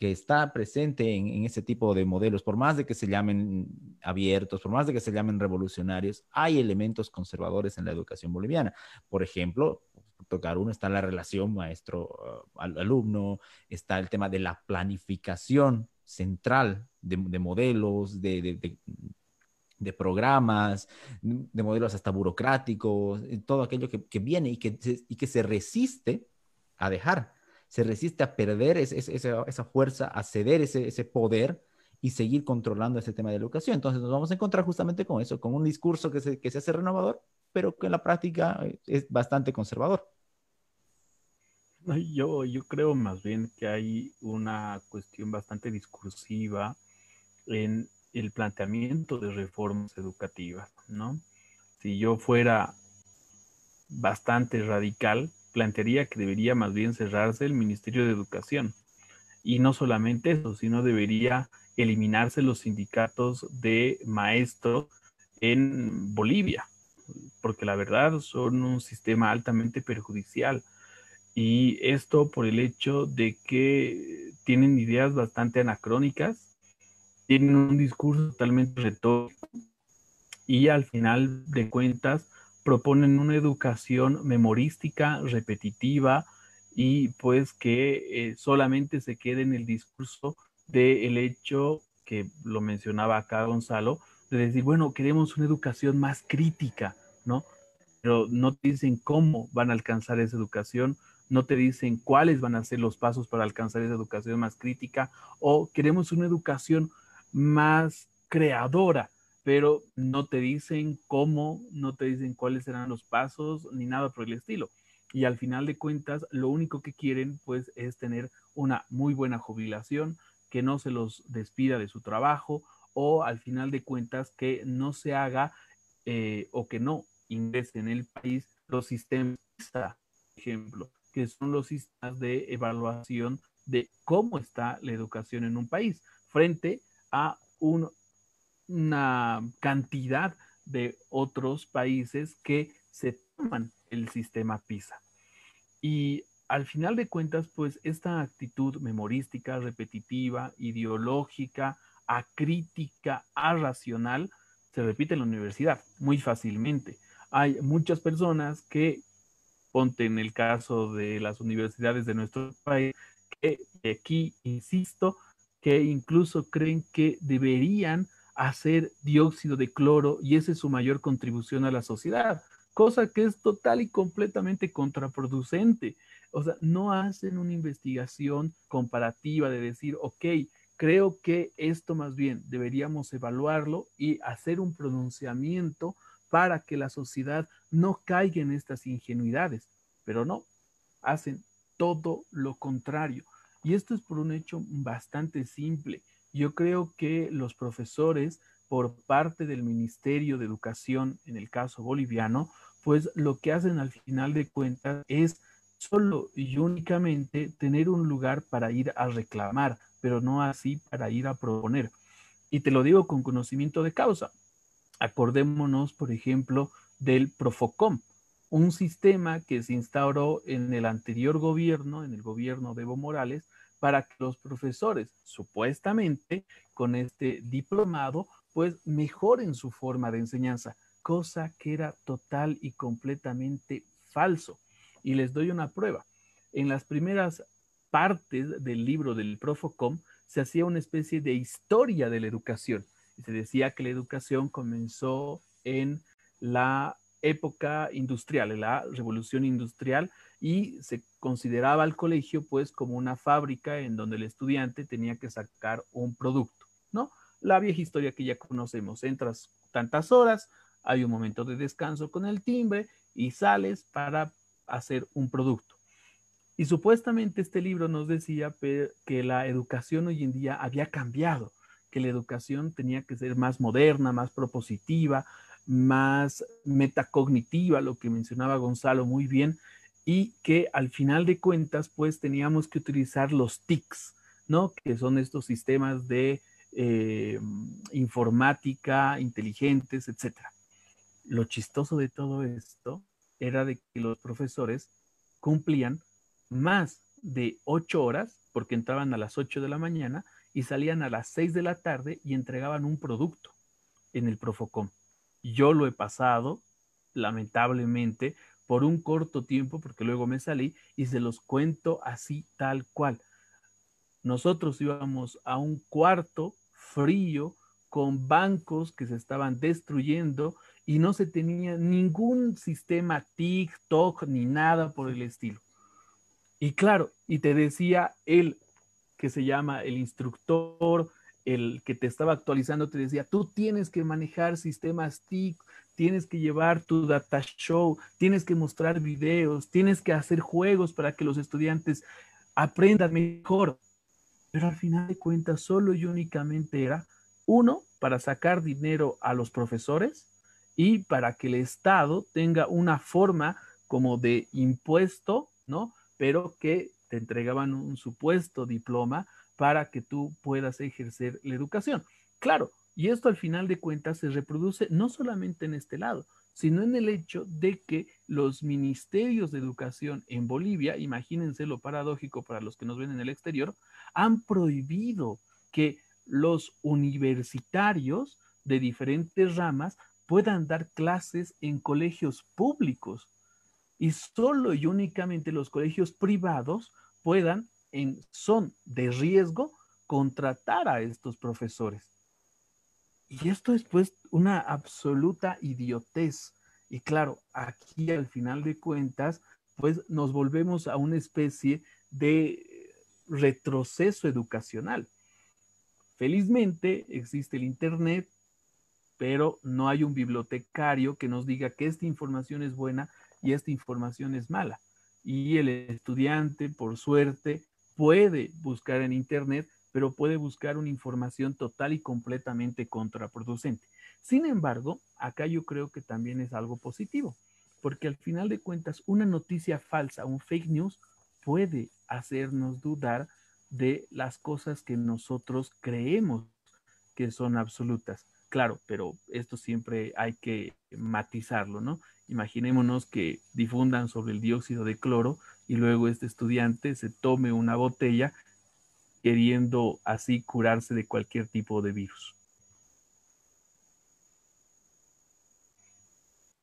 que está presente en, ese tipo de modelos, por más de que se llamen abiertos, por más de que se llamen revolucionarios, hay elementos conservadores en la educación boliviana. Por ejemplo, tocar uno está la relación maestro-alumno, uh, está el tema de la planificación central de, modelos, de, programas, de modelos hasta burocráticos, todo aquello que, viene y que se resiste a dejar se resiste a perder esa, fuerza, a ceder ese, poder y seguir controlando ese tema de educación. Entonces nos vamos a encontrar justamente con eso, con un discurso que se, que se hace renovador, pero que en la práctica es bastante conservador. Yo, yo creo más bien que hay una cuestión bastante discursiva en el planteamiento de reformas educativas, ¿no? Si yo fuera bastante radical, plantearía que debería más bien cerrarse el Ministerio de Educación. Y no solamente eso, sino debería eliminarse los sindicatos de maestros en Bolivia, porque la verdad son un sistema altamente perjudicial. Y esto por el hecho de que tienen ideas bastante anacrónicas, tienen un discurso totalmente retórico y al final de cuentas proponen una educación memorística, repetitiva y pues que eh, solamente se quede en el discurso del hecho que lo mencionaba acá Gonzalo, de decir, bueno, queremos una educación más crítica, ¿no? Pero no te dicen cómo van a alcanzar esa educación, no te dicen cuáles van a ser los pasos para alcanzar esa educación más crítica, o queremos una educación más creadora, pero no te dicen cómo, no te dicen cuáles serán los pasos, ni nada por el estilo. Y al final de cuentas, lo único que quieren, pues, es tener una muy buena jubilación, que no se los despida de su trabajo o al final de cuentas que no se haga eh, o que no ingrese en el país los sistemas, por ejemplo, que son los sistemas de evaluación de cómo está la educación en un país frente a una cantidad de otros países que se toman el sistema PISA. Y al final de cuentas, pues esta actitud memorística, repetitiva, ideológica, acrítica, racional, se repite en la universidad muy fácilmente. Hay muchas personas que, ponte en el caso de las universidades de nuestro país, que aquí insisto, que incluso creen que deberían hacer dióxido de cloro y esa es su mayor contribución a la sociedad, cosa que es total y completamente contraproducente. O sea, no hacen una investigación comparativa de decir, ok, creo que esto más bien deberíamos evaluarlo y hacer un pronunciamiento para que la sociedad no caiga en estas ingenuidades, pero no, hacen todo lo contrario. Y esto es por un hecho bastante simple. Yo creo que los profesores, por parte del Ministerio de Educación, en el caso boliviano, pues lo que hacen al final de cuentas es solo y únicamente tener un lugar para ir a reclamar, pero no así para ir a proponer. Y te lo digo con conocimiento de causa. Acordémonos, por ejemplo, del Profocom, un sistema que se instauró en el anterior gobierno, en el gobierno de Evo Morales, para que los profesores, supuestamente, con este diplomado, pues mejoren su forma de enseñanza, cosa que era total y completamente falso. Y les doy una prueba. En las primeras partes del libro del Profocom se hacía una especie de historia de la educación. Y se decía que la educación comenzó en la época industrial, la revolución industrial, y se consideraba al colegio pues como una fábrica en donde el estudiante tenía que sacar un producto, ¿no? La vieja historia que ya conocemos, entras tantas horas, hay un momento de descanso con el timbre y sales para hacer un producto. Y supuestamente este libro nos decía que la educación hoy en día había cambiado, que la educación tenía que ser más moderna, más propositiva, más metacognitiva, lo que mencionaba Gonzalo muy bien, y que al final de cuentas, pues teníamos que utilizar los TICs, ¿no? Que son estos sistemas de eh, informática inteligentes, etcétera. Lo chistoso de todo esto era de que los profesores cumplían más de ocho horas, porque entraban a las ocho de la mañana y salían a las seis de la tarde y entregaban un producto en el Profocom. Yo lo he pasado, lamentablemente, por un corto tiempo, porque luego me salí y se los cuento así tal cual. Nosotros íbamos a un cuarto frío con bancos que se estaban destruyendo y no se tenía ningún sistema TikTok ni nada por el estilo. Y claro, y te decía él, que se llama el instructor, el que te estaba actualizando, te decía, tú tienes que manejar sistemas TIC, tienes que llevar tu data show, tienes que mostrar videos, tienes que hacer juegos para que los estudiantes aprendan mejor. Pero al final de cuentas, solo y únicamente era, uno, para sacar dinero a los profesores y para que el Estado tenga una forma como de impuesto, ¿no? Pero que te entregaban un supuesto diploma para que tú puedas ejercer la educación. Claro, y esto al final de cuentas se reproduce no solamente en este lado, sino en el hecho de que los ministerios de educación en Bolivia, imagínense lo paradójico para los que nos ven en el exterior, han prohibido que los universitarios de diferentes ramas puedan dar clases en colegios públicos y solo y únicamente los colegios privados puedan, en son de riesgo, contratar a estos profesores. Y esto es pues una absoluta idiotez. Y claro, aquí al final de cuentas, pues nos volvemos a una especie de retroceso educacional. Felizmente existe el Internet, pero no hay un bibliotecario que nos diga que esta información es buena y esta información es mala. Y el estudiante, por suerte, puede buscar en Internet, pero puede buscar una información total y completamente contraproducente. Sin embargo, acá yo creo que también es algo positivo, porque al final de cuentas, una noticia falsa, un fake news, puede hacernos dudar de las cosas que nosotros creemos que son absolutas. Claro, pero esto siempre hay que matizarlo, ¿no? Imaginémonos que difundan sobre el dióxido de cloro y luego este estudiante se tome una botella queriendo así curarse de cualquier tipo de virus.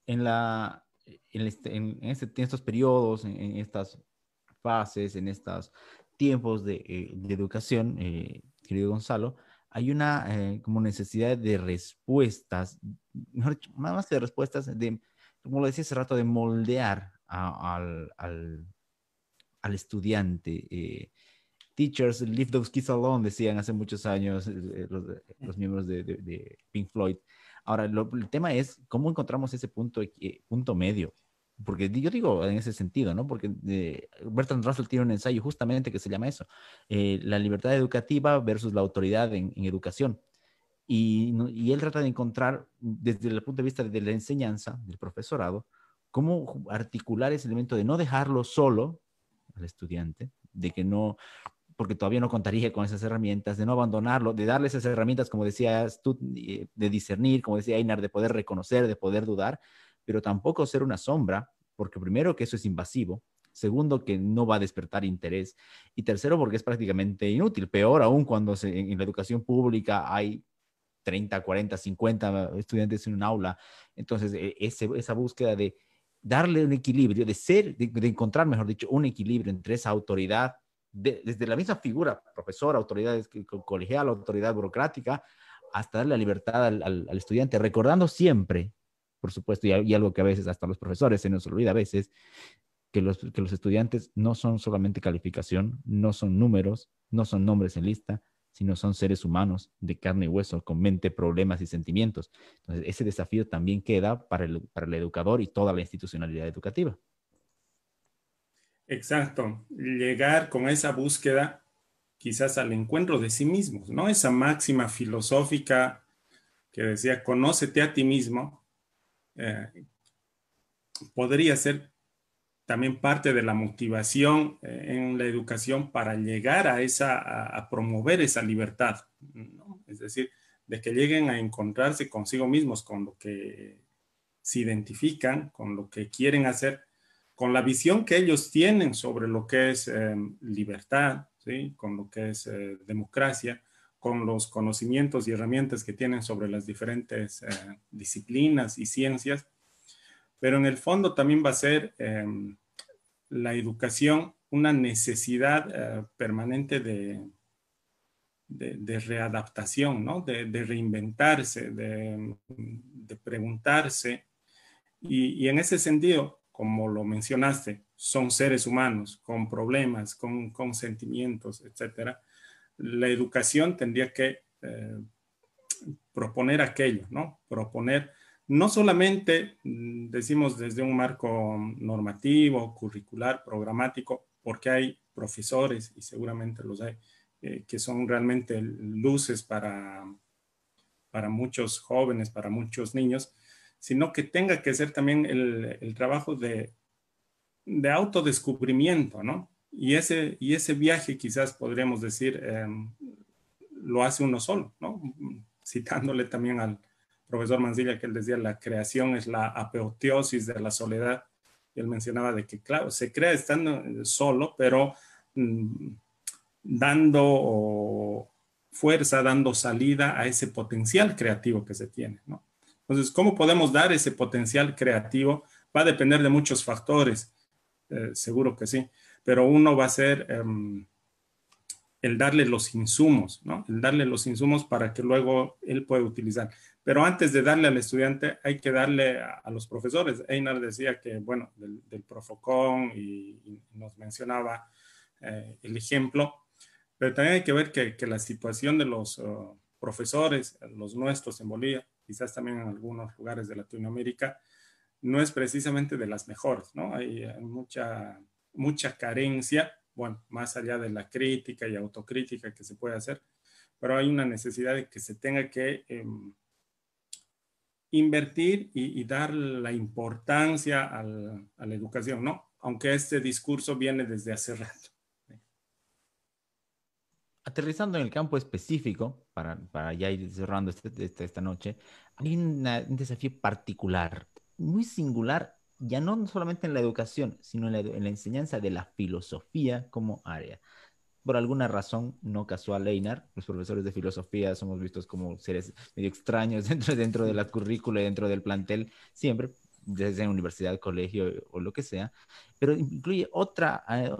En, la, en, este, este estos periodos, en, estas fases, en estos tiempos de, eh, educación, eh, querido Gonzalo, hay una eh, como necesidad de respuestas, mejor dicho, más que de respuestas, de, como lo decía hace rato, de moldear al, al, al, estudiante. Eh, teachers, leave those kids alone, decían hace muchos años eh, los, miembros de, de, Pink Floyd. Ahora, el tema es cómo encontramos ese punto, punto medio porque yo digo en ese sentido, ¿no? Porque eh, Bertrand Russell tiene un ensayo justamente que se llama eso, eh, la libertad educativa versus la autoridad en, educación. Y, y, él trata de encontrar, desde el punto de vista de la enseñanza, del profesorado, cómo articular ese elemento de no dejarlo solo al estudiante, de que no, porque todavía no contaría con esas herramientas, de no abandonarlo, de darle esas herramientas, como decías tú, eh, de discernir, como decía Einar, de poder reconocer, de poder dudar, pero tampoco ser una sombra, porque primero que eso es invasivo, segundo que no va a despertar interés y tercero porque es prácticamente inútil, peor aún cuando en, la educación pública hay 30, 40, 50 estudiantes en un aula. Entonces, e, esa búsqueda de darle un equilibrio, de ser, de, encontrar, mejor dicho, un equilibrio entre esa autoridad, desde la misma figura, profesor, autoridad colegial, autoridad burocrática, hasta darle la libertad al estudiante, recordando siempre por supuesto, y, algo que a veces hasta los profesores se nos olvida a veces, que los, que los estudiantes no son solamente calificación, no son números, no son nombres en lista, sino son seres humanos de carne y hueso, con mente, problemas y sentimientos. Entonces, ese desafío también queda para el, para el educador y toda la institucionalidad educativa. Exacto, llegar con esa búsqueda quizás al encuentro de sí mismos, ¿no? Esa máxima filosófica que decía, conócete a ti mismo, eh, podría ser también parte de la motivación eh, en la educación para llegar a esa, a, promover esa libertad, es decir, de que lleguen a encontrarse consigo mismos con lo que se identifican, con lo que quieren hacer, con la visión que ellos tienen sobre lo que es eh, libertad, ¿sí? con lo que es democracia, con los conocimientos y herramientas que tienen sobre las diferentes eh, disciplinas y ciencias, pero en el fondo también va a ser em, la educación una necesidad eh, permanente de, de, readaptación, ¿no? de, reinventarse, de, preguntarse. Y, y, en ese sentido, como lo mencionaste, son seres humanos con problemas, con, con sentimientos, etcétera la educación tendría que eh, proponer aquello, ¿no? Proponer no solamente mm, decimos desde un marco normativo, curricular, programático, porque hay profesores, y seguramente los hay, eh, que son realmente luces para, para muchos jóvenes, para muchos niños, sino que tenga que ser también el, trabajo de, de, autodescubrimiento, ¿no? Y ese, y ese viaje quizás podríamos decir em, lo hace uno solo, ¿no? Citándole también al profesor Mancilla que él decía, la creación es la apoteosis de la soledad. Él mencionaba de que, claro, se crea estando solo, pero mm, dando fuerza, dando salida a ese potencial creativo que se tiene, ¿no? Entonces, ¿cómo podemos dar ese potencial creativo? Va a depender de muchos factores, eh, seguro que sí, pero uno va a ser em, el darle los insumos, ¿no? El darle los insumos para que luego él pueda utilizar. Pero antes de darle al estudiante, hay que darle a, los profesores. Einar decía que, bueno, del, Profocón y, nos mencionaba eh, el ejemplo, pero también hay que ver que, la situación de los uh, profesores, los nuestros en Bolivia, quizás también en algunos lugares de Latinoamérica, no es precisamente de las mejores, ¿no? Hay, mucha, mucha carencia, bueno, más allá de la crítica y autocrítica que se puede hacer, pero hay una necesidad de que se tenga que em, invertir y, dar la importancia a la educación, ¿no? Aunque este discurso viene desde hace rato. Aterrizando en el campo específico, para, para ya ir cerrando este, este, esta noche, hay un desafío particular, muy singular, ya no solamente en la educación, sino en la, en la enseñanza de la filosofía como área. Por alguna razón no casual Einar, los profesores de filosofía somos vistos como seres medio extraños dentro, dentro de la currícula y dentro del plantel, siempre, desde universidad, colegio o lo que sea, pero incluye otra, eh,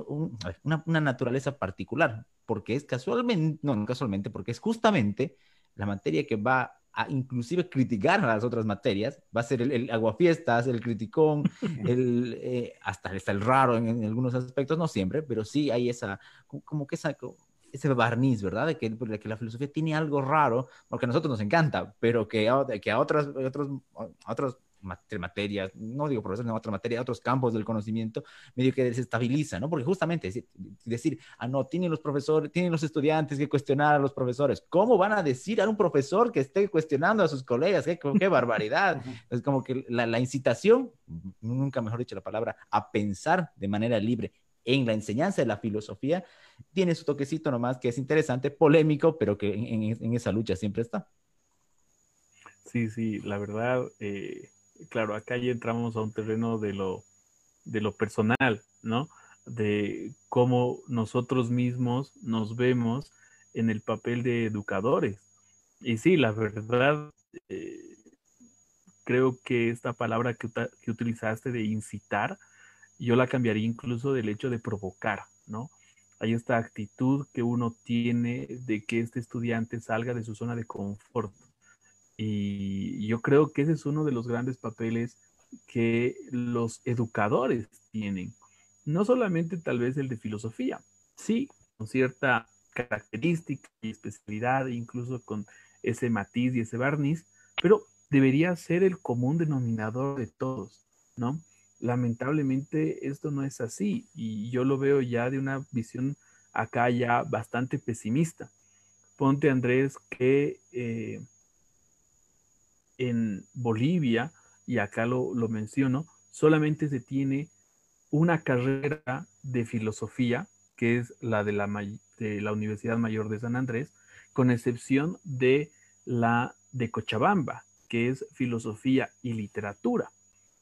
una, una naturaleza particular, porque es casualmente, no, no casualmente, porque es justamente la materia que va a inclusive criticar a las otras materias, va a ser el, aguafiestas, el criticón, el, eh, hasta está el raro en, algunos aspectos, no siempre, pero sí hay esa, como que esa, ese barniz, ¿verdad? De que, de que la filosofía tiene algo raro, porque a nosotros nos encanta, pero que, que a, otras, otros, a otros materias, no digo profesores, no otra materia, otros campos del conocimiento, medio que desestabiliza, ¿no? Porque justamente decir, decir, ah, no, tienen los profesores, tienen los estudiantes que cuestionar a los profesores. ¿Cómo van a decir a un profesor que esté cuestionando a sus colegas? ¡Qué, qué barbaridad! es como que la, la incitación, nunca mejor dicho la palabra, a pensar de manera libre en la enseñanza de la filosofía, tiene su toquecito nomás que es interesante, polémico, pero que en, en, esa lucha siempre está. Sí, sí, la verdad, eh, claro, acá ya entramos a un terreno de lo, de lo personal, ¿no? De cómo nosotros mismos nos vemos en el papel de educadores. Y sí, la verdad, eh, creo que esta palabra que, que, utilizaste de incitar, yo la cambiaría incluso del hecho de provocar, ¿no? Hay esta actitud que uno tiene de que este estudiante salga de su zona de confort, y yo creo que ese es uno de los grandes papeles que los educadores tienen. No solamente tal vez el de filosofía, sí, con cierta característica y especialidad, incluso con ese matiz y ese barniz, pero debería ser el común denominador de todos, ¿no? Lamentablemente esto no es así y yo lo veo ya de una visión acá ya bastante pesimista. Ponte, Andrés, que eh, en Bolivia, y acá lo, menciono, solamente se tiene una carrera de filosofía, que es la de la, de la Universidad Mayor de San Andrés, con excepción de la de Cochabamba, que es filosofía y literatura.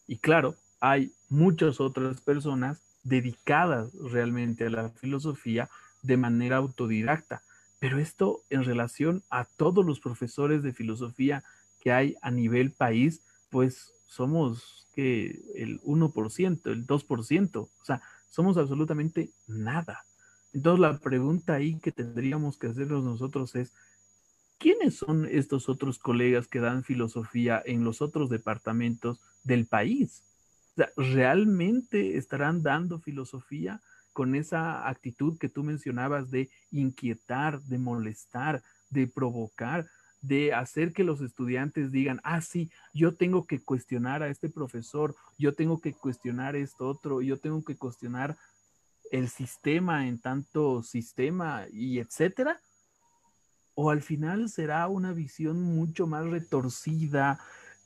Y claro, hay muchas otras personas dedicadas realmente a la filosofía de manera autodidacta, pero esto en relación a todos los profesores de filosofía que hay a nivel país, pues somos que el 1%, el 2%, o sea, somos absolutamente nada. Entonces la pregunta ahí que tendríamos que hacernos nosotros es, ¿quiénes son estos otros colegas que dan filosofía en los otros departamentos del país? ¿realmente estarán dando filosofía con esa actitud que tú mencionabas de inquietar, de molestar, de provocar? De hacer que los estudiantes digan, ah, sí, yo tengo que cuestionar a este profesor, yo tengo que cuestionar esto otro, yo tengo que cuestionar el sistema en tanto sistema y etcétera? ¿O al final será una visión mucho más retorcida,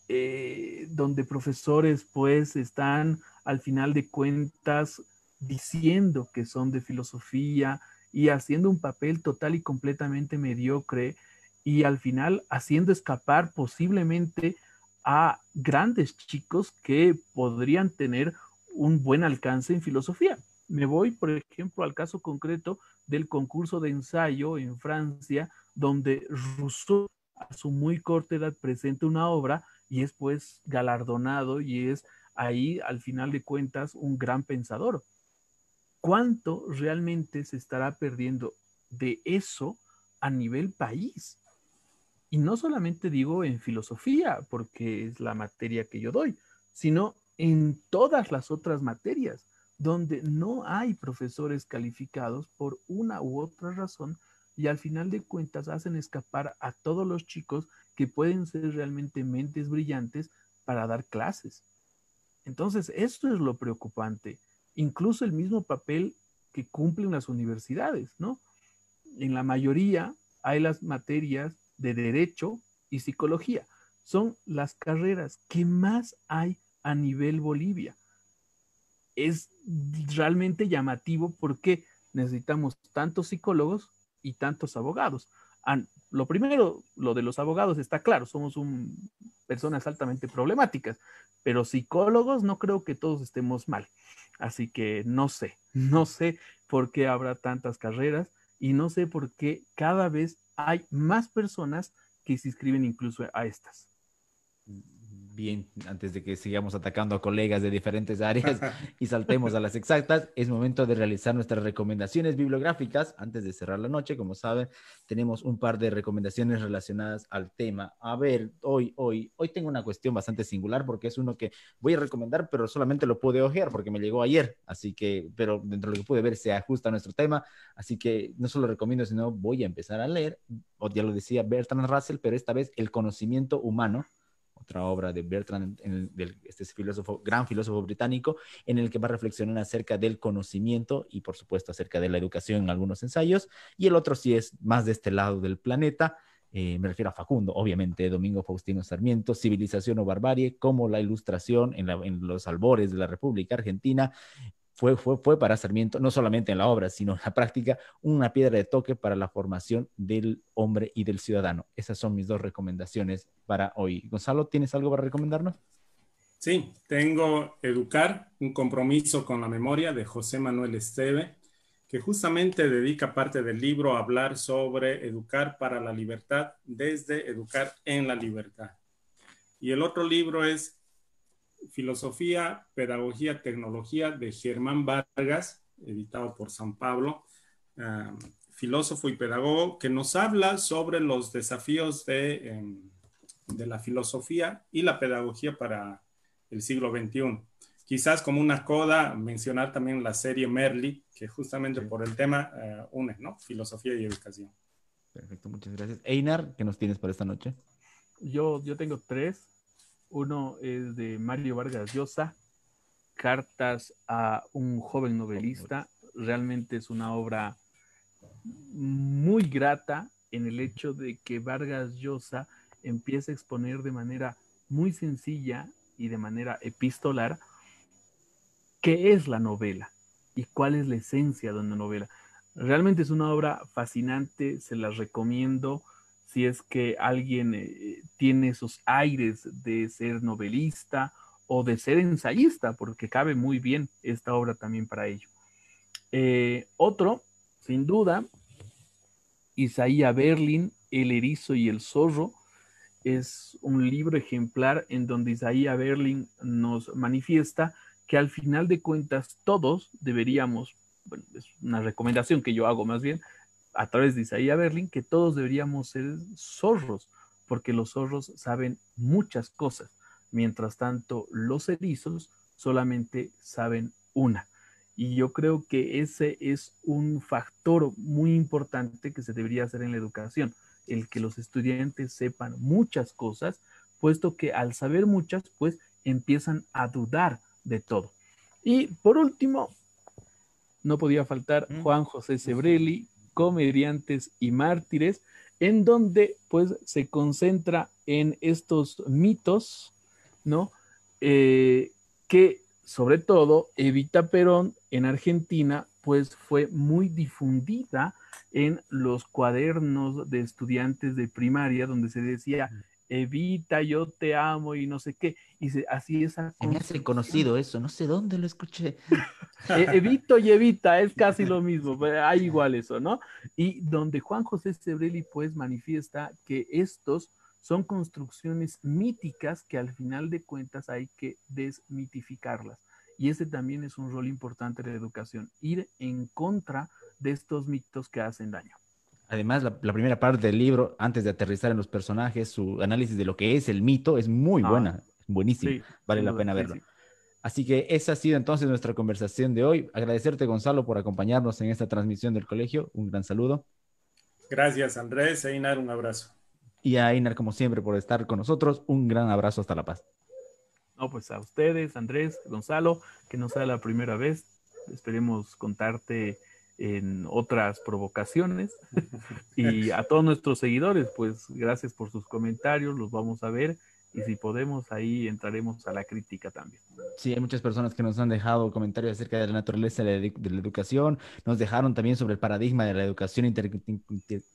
eh, donde profesores pues están al final de cuentas diciendo que son de filosofía y haciendo un papel total y completamente mediocre y al final haciendo escapar posiblemente a grandes chicos que podrían tener un buen alcance en filosofía. Me voy, por ejemplo, al caso concreto del concurso de ensayo en Francia, donde Rousseau a su muy corta edad presenta una obra y es pues galardonado y es ahí al final de cuentas un gran pensador. ¿Cuánto realmente se estará perdiendo de eso a nivel país? Y no solamente digo en filosofía, porque es la materia que yo doy, sino en todas las otras materias, donde no hay profesores calificados por una u otra razón y al final de cuentas hacen escapar a todos los chicos que pueden ser realmente mentes brillantes para dar clases. Entonces, esto es lo preocupante. Incluso el mismo papel que cumplen las universidades, ¿no? En la mayoría hay las materias de derecho y psicología. Son las carreras que más hay a nivel Bolivia. Es realmente llamativo porque necesitamos tantos psicólogos y tantos abogados. Lo primero, lo de los abogados está claro, somos un, personas altamente problemáticas, pero psicólogos no creo que todos estemos mal. Así que no sé, no sé por qué habrá tantas carreras y no sé por qué cada vez hay más personas que se inscriben incluso a estas bien, antes de que sigamos atacando a colegas de diferentes áreas y saltemos a las exactas, es momento de realizar nuestras recomendaciones bibliográficas. Antes de cerrar la noche, como saben, tenemos un par de recomendaciones relacionadas al tema. A ver, hoy, hoy, hoy tengo una cuestión bastante singular porque es uno que voy a recomendar, pero solamente lo pude ojear porque me llegó ayer. Así que, pero dentro de lo que pude ver se ajusta a nuestro tema. Así que no solo recomiendo, sino voy a empezar a leer. O ya lo decía Bertrand Russell, pero esta vez El conocimiento humano otra obra de Bertrand, este filósofo, gran filósofo británico, en el que va a reflexionar acerca del conocimiento y por supuesto acerca de la educación en algunos ensayos, y el otro sí es más de este lado del planeta, eh, me refiero a Facundo, obviamente, Domingo Faustino Sarmiento, Civilización o Barbarie, como la ilustración en, en los albores de la República Argentina, fue, para Sarmiento, no solamente en la obra, sino en la práctica, una piedra de toque para la formación del hombre y del ciudadano. Esas son mis dos recomendaciones para hoy. Gonzalo, ¿tienes algo para recomendarnos? Sí, tengo Educar, un compromiso con la memoria de José Manuel Esteve, que justamente dedica parte del libro a hablar sobre educar para la libertad desde educar en la libertad. Y el otro libro es Filosofía, Pedagogía, Tecnología de Germán Vargas, editado por San Pablo, um, filósofo y pedagogo, que nos habla sobre los desafíos de, em, de, la filosofía y la pedagogía para el siglo XXI. Quizás como una coda mencionar también la serie Merli, que justamente por el tema uh, une, ¿no? Filosofía y educación. Perfecto, muchas gracias. Einar, ¿qué nos tienes para esta noche? Yo, yo tengo tres. Uno es de Mario Vargas Llosa, Cartas a un joven novelista. Realmente es una obra muy grata en el hecho de que Vargas Llosa empieza a exponer de manera muy sencilla y de manera epistolar qué es la novela y cuál es la esencia de una novela. Realmente es una obra fascinante, se la recomiendo si es que alguien eh, tiene esos aires de ser novelista o de ser ensayista, porque cabe muy bien esta obra también para ello. Eh, otro, sin duda, Isaías Berlin, El erizo y el zorro, es un libro ejemplar en donde Isaías Berlin nos manifiesta que al final de cuentas todos deberíamos, bueno, es una recomendación que yo hago más bien, a través de Isaías Berlin que todos deberíamos ser zorros, porque los zorros saben muchas cosas, mientras tanto los erizos solamente saben una. Y yo creo que ese es un factor muy importante que se debería hacer en la educación, el que los estudiantes sepan muchas cosas, puesto que al saber muchas, pues empiezan a dudar de todo. Y por último, no podía faltar Juan José Sebrelli, Comediantes y Mártires, en donde pues se concentra en estos mitos, ¿no? Eh, que sobre todo Evita Perón en Argentina pues fue muy difundida en los cuadernos de estudiantes de primaria donde se decía Evita, yo te amo y no sé qué. Y así es. Me hace conocido eso, no sé dónde lo escuché. E, evito y Evita, es casi lo mismo, hay igual eso, ¿no? Y donde Juan José Sebrelli pues manifiesta que estos son construcciones míticas que al final de cuentas hay que desmitificarlas. Y ese también es un rol importante de la educación, ir en contra de estos mitos que hacen daño. Además, la, primera parte del libro, antes de aterrizar en los personajes, su análisis de lo que es el mito es muy ah, buena, buenísimo, vale la pena verlo. Así que esa ha sido entonces nuestra conversación de hoy. Agradecerte, Gonzalo, por acompañarnos en esta transmisión del colegio. Un gran saludo. Gracias, Andrés. Einar, un abrazo. Y a Einar, como siempre, por estar con nosotros. Un gran abrazo hasta La Paz. No, pues a ustedes, Andrés, Gonzalo, que no sea la primera vez. Esperemos contarte en otras provocaciones. y a todos nuestros seguidores, pues gracias por sus comentarios, los vamos a ver y si podemos ahí entraremos a la crítica también. Sí, hay muchas personas que nos han dejado comentarios acerca de la naturaleza de la, educación, nos dejaron también sobre el paradigma de la educación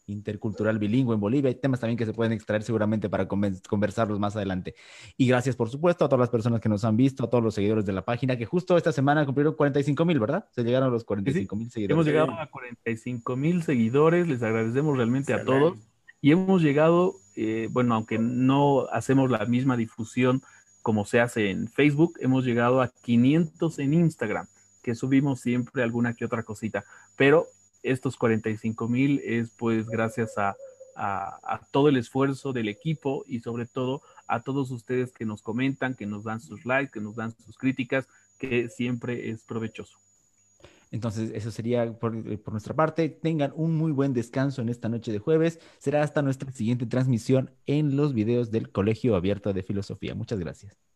intercultural bilingüe en Bolivia, hay temas también que se pueden extraer seguramente para conversarlos más adelante. Y gracias, por supuesto, a todas las personas que nos han visto, a todos los seguidores de la página, que justo esta semana cumplieron 45 mil, ¿verdad? Se llegaron a los 45 mil seguidores. Hemos llegado a 45 mil seguidores, les agradecemos realmente a todos y hemos llegado eh, bueno, aunque no hacemos la misma difusión como se hace en Facebook, hemos llegado a 500 en Instagram, que subimos siempre alguna que otra cosita, pero estos 45 mil es pues gracias a, todo el esfuerzo del equipo y sobre todo a todos ustedes que nos comentan, que nos dan sus likes, que nos dan sus críticas, que siempre es provechoso. Entonces, eso sería por, eh, por, nuestra parte. Tengan un muy buen descanso en esta noche de jueves. Será hasta nuestra siguiente transmisión en los videos del Colegio Abierto de Filosofía. Muchas gracias.